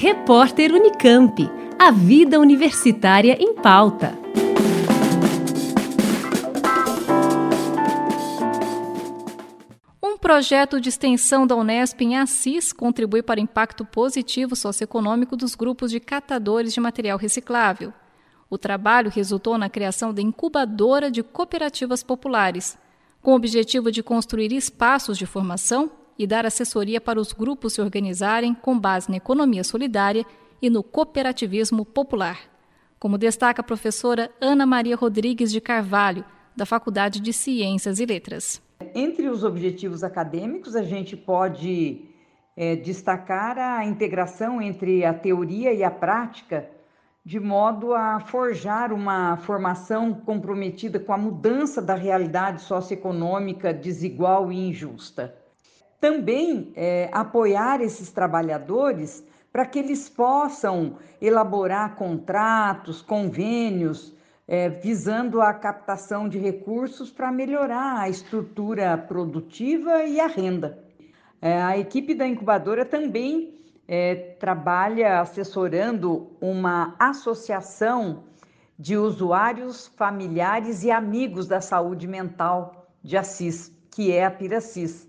Repórter Unicamp. A vida universitária em pauta. Um projeto de extensão da Unesp em Assis contribui para o impacto positivo socioeconômico dos grupos de catadores de material reciclável. O trabalho resultou na criação da incubadora de cooperativas populares, com o objetivo de construir espaços de formação e dar assessoria para os grupos se organizarem com base na economia solidária e no cooperativismo popular. Como destaca a professora Ana Maria Rodrigues de Carvalho, da Faculdade de Ciências e Letras. Entre os objetivos acadêmicos, a gente pode é, destacar a integração entre a teoria e a prática, de modo a forjar uma formação comprometida com a mudança da realidade socioeconômica desigual e injusta também é, apoiar esses trabalhadores para que eles possam elaborar contratos, convênios, é, visando a captação de recursos para melhorar a estrutura produtiva e a renda. É, a equipe da incubadora também é, trabalha assessorando uma associação de usuários, familiares e amigos da saúde mental de Assis, que é a Piracis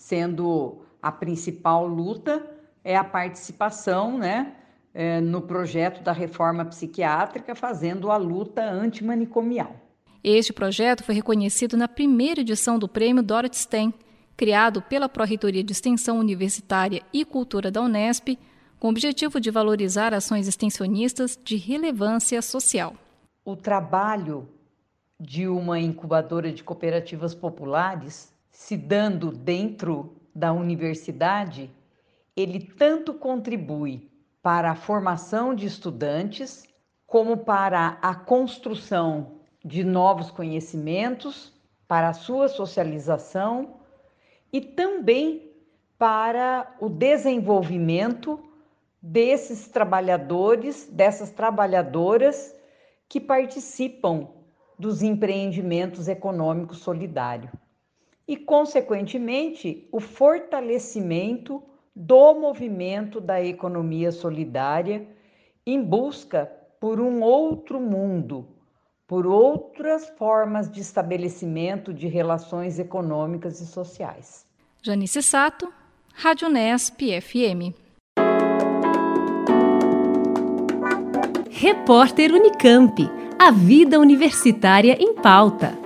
sendo a principal luta é a participação, né, é, no projeto da reforma psiquiátrica, fazendo a luta antimanicomial. Este projeto foi reconhecido na primeira edição do Prêmio Dorothy Stein, criado pela Pró-Reitoria de Extensão Universitária e Cultura da Unesp, com o objetivo de valorizar ações extensionistas de relevância social. O trabalho de uma incubadora de cooperativas populares se dando dentro da universidade, ele tanto contribui para a formação de estudantes, como para a construção de novos conhecimentos, para a sua socialização e também para o desenvolvimento desses trabalhadores, dessas trabalhadoras que participam dos empreendimentos econômicos solidários e, consequentemente, o fortalecimento do movimento da economia solidária em busca por um outro mundo, por outras formas de estabelecimento de relações econômicas e sociais. Janice Sato, Rádio Nesp FM. Repórter Unicamp. A vida universitária em pauta.